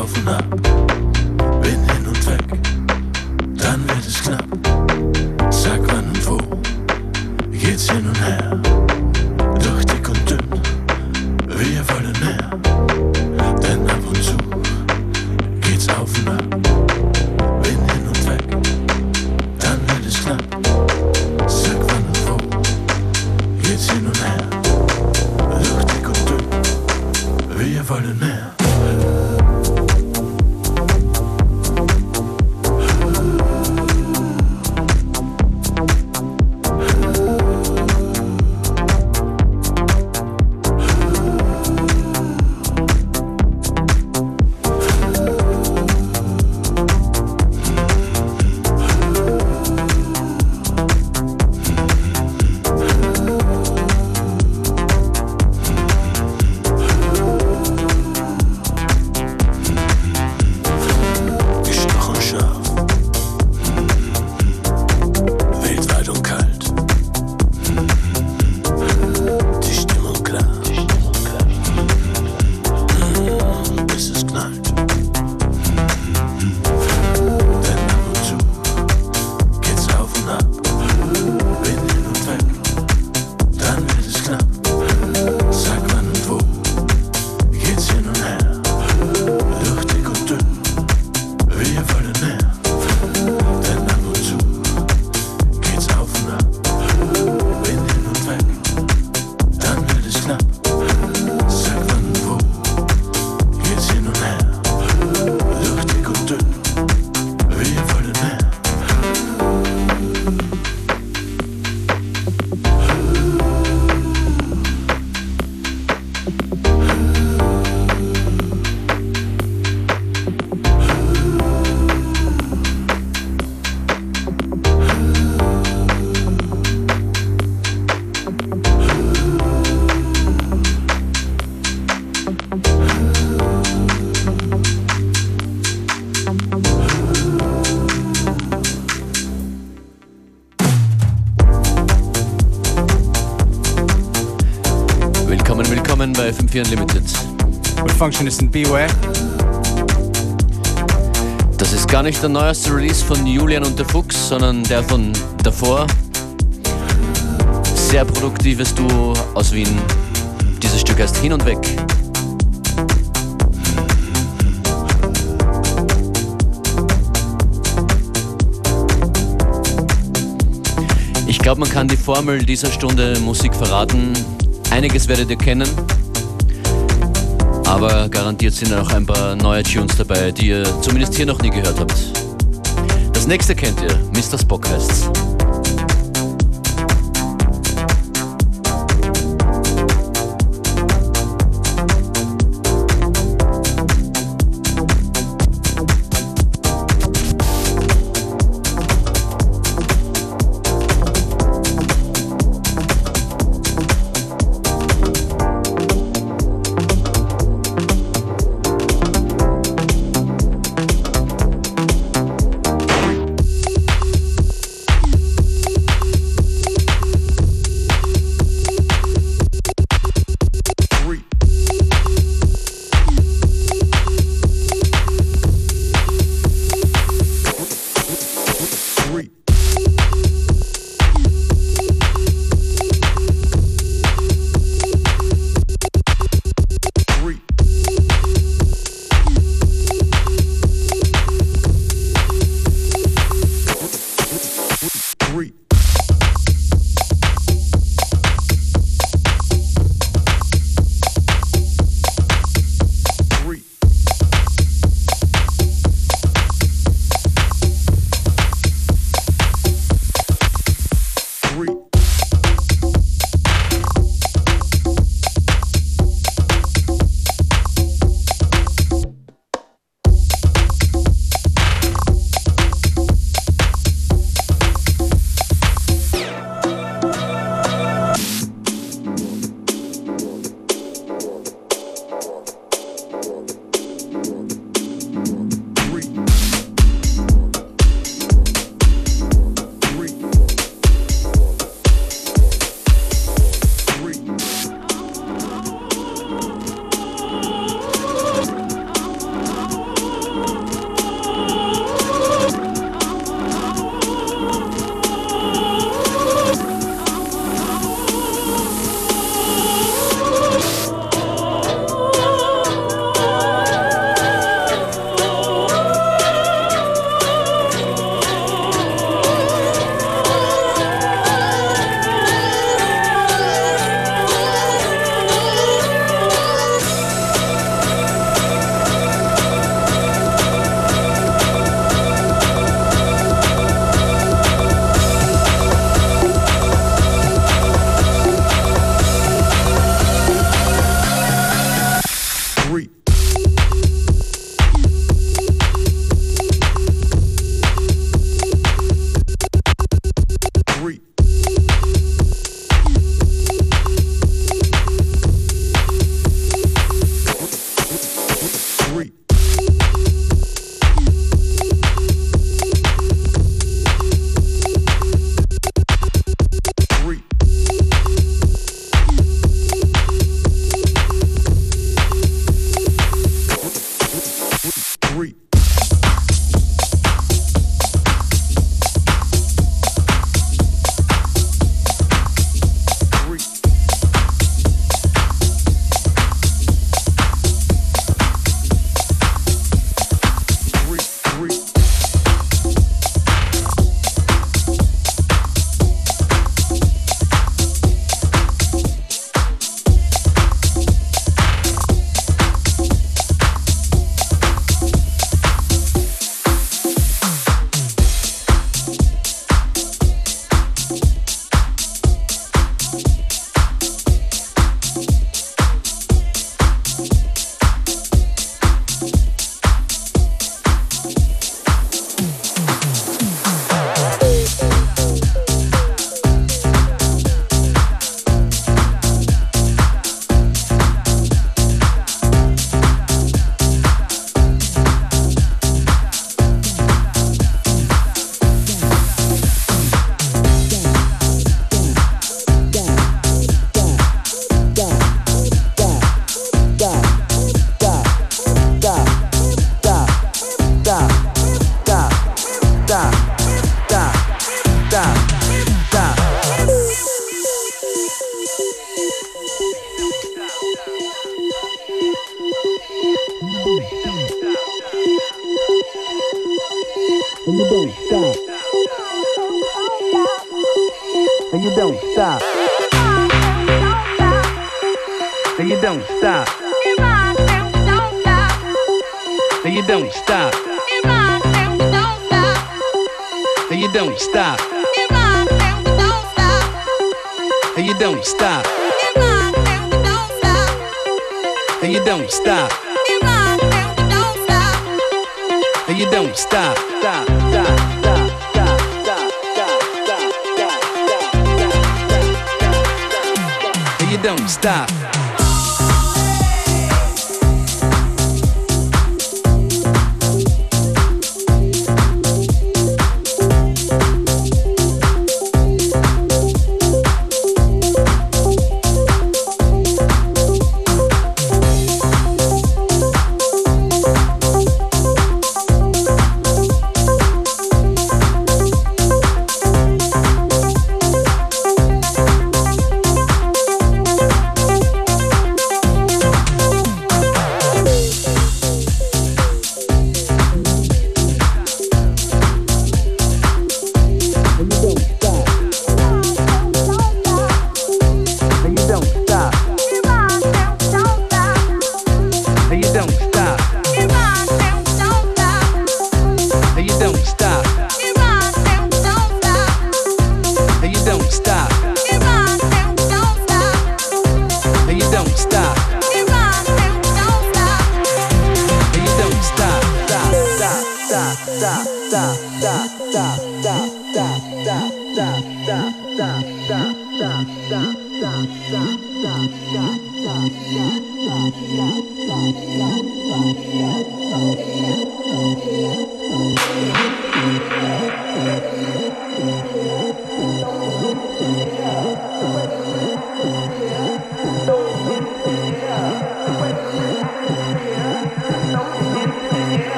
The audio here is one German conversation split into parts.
auf und FM4 Unlimited. With Functionist and Beware. Das ist gar nicht der neueste Release von Julian und der Fuchs, sondern der von davor. Sehr produktives Duo aus Wien. Dieses Stück heißt Hin und Weg. Ich glaube, man kann die Formel dieser Stunde Musik verraten. Einiges werdet ihr kennen, aber garantiert sind auch ein paar neue Tunes dabei, die ihr zumindest hier noch nie gehört habt. Das nächste kennt ihr, Mr. Spock heißt's.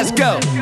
Let's go.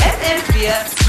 FM4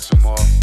some more.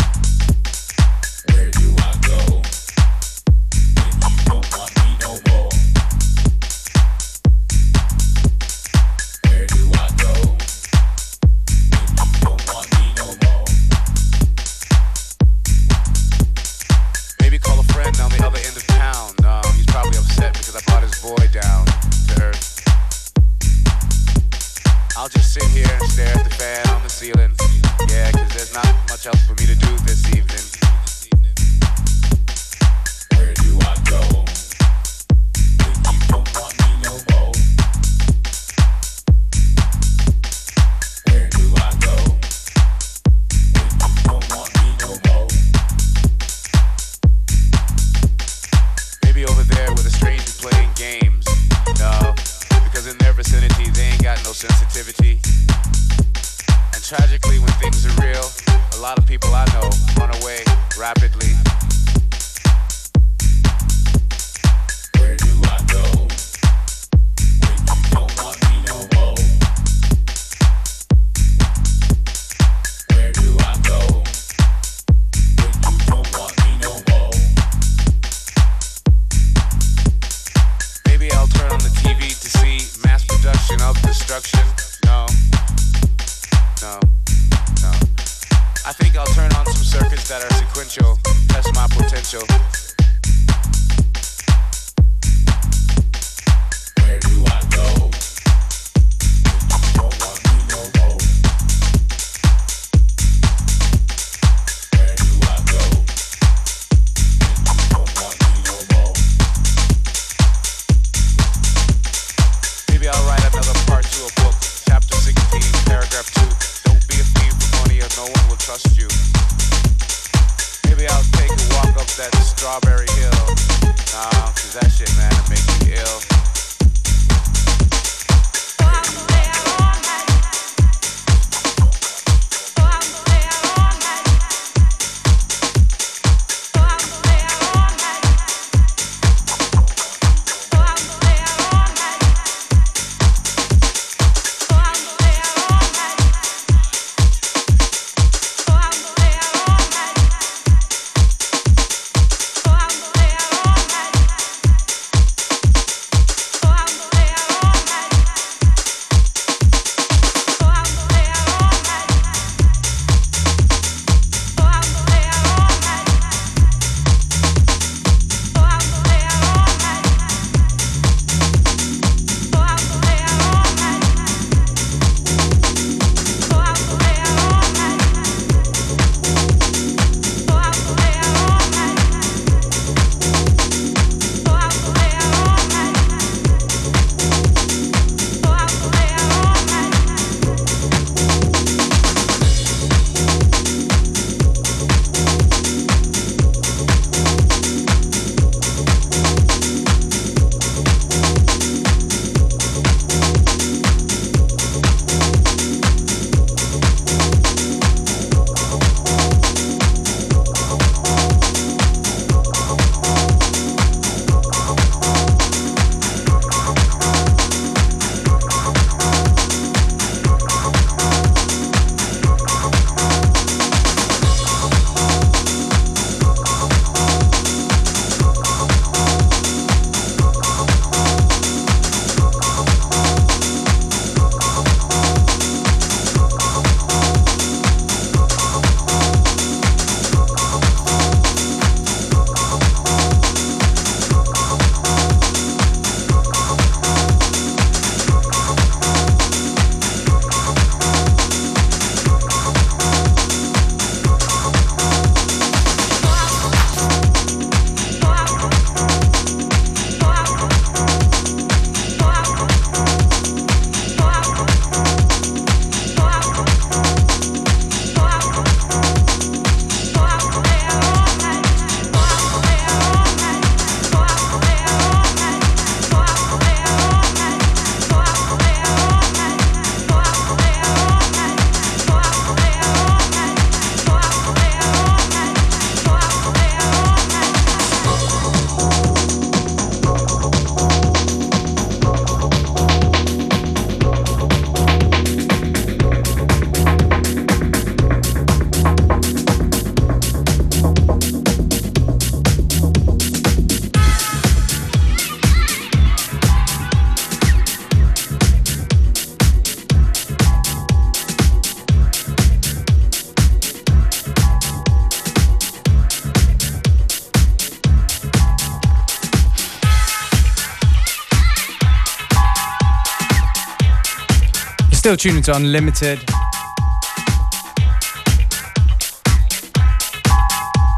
Still tuning to Unlimited.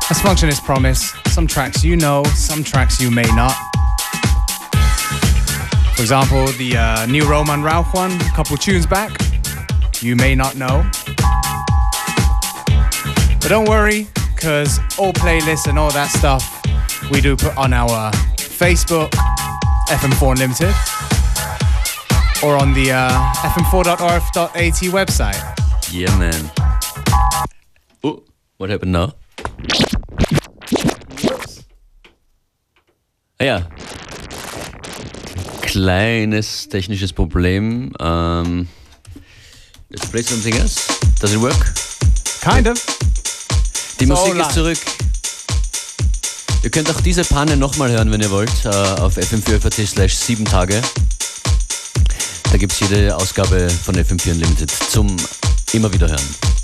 As Functionist Promise, some tracks you know, some tracks you may not. For example, the uh, new Roman Rauch one, a couple tunes back, you may not know. But don't worry, because all playlists and all that stuff we do put on our Facebook, FM4 Unlimited, or on the uh, fm4.orf.at website. Yeah, man. Oh, what happened now? Ah ja. Kleines technisches Problem. Um, let's play something else. Does it work? Kind of. Die So Musik live. ist zurück. Ihr könnt auch diese Panne nochmal hören, wenn ihr wollt, äh, auf fm4.at slash 7 Tage. Da gibt es jede Ausgabe von FM4 Unlimited zum immer wieder hören.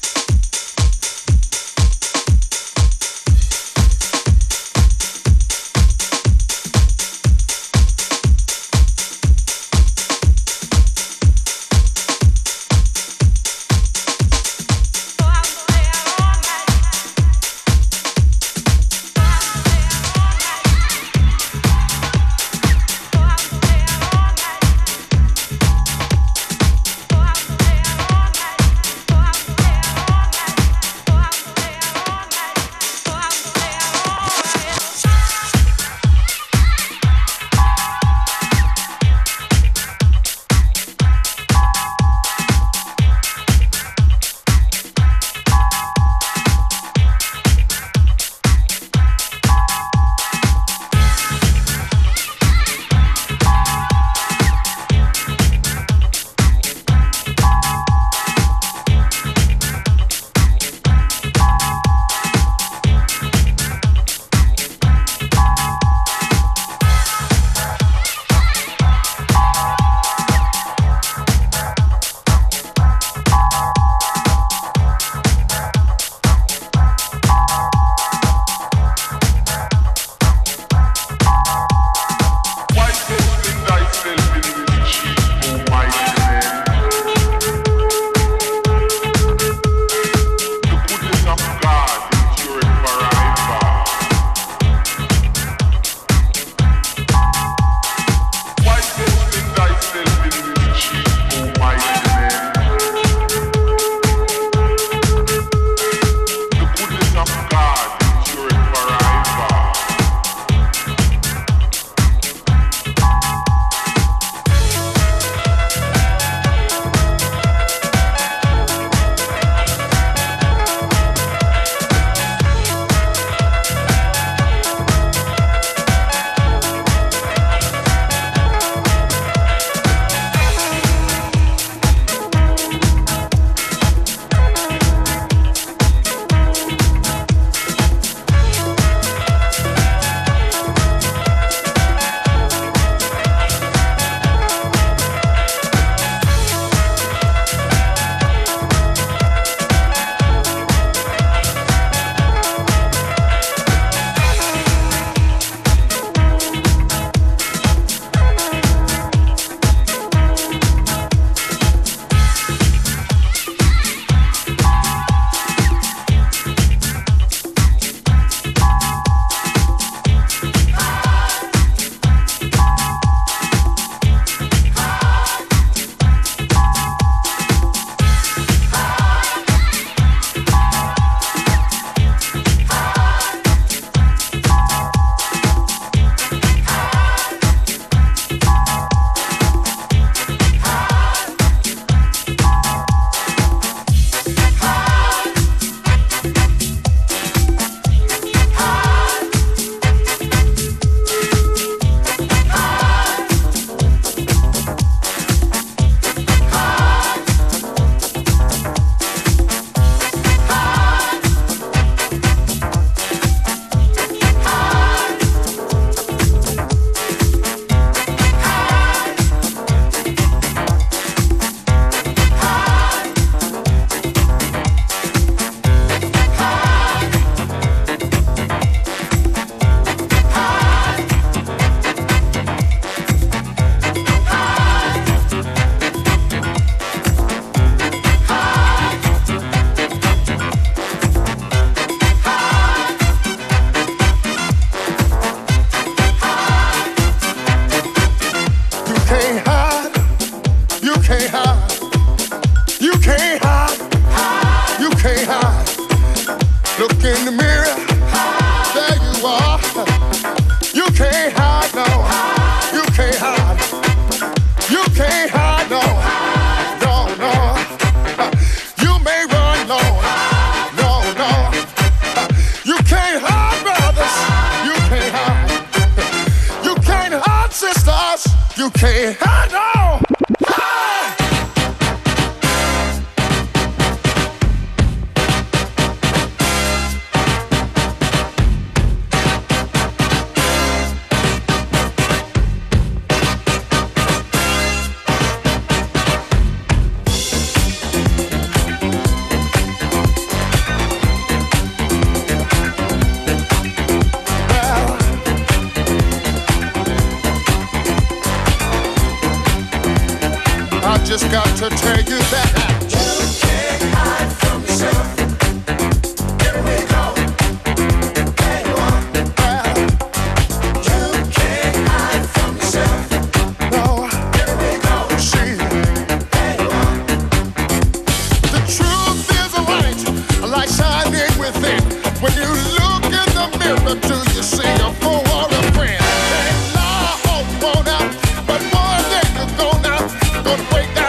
gonna break that.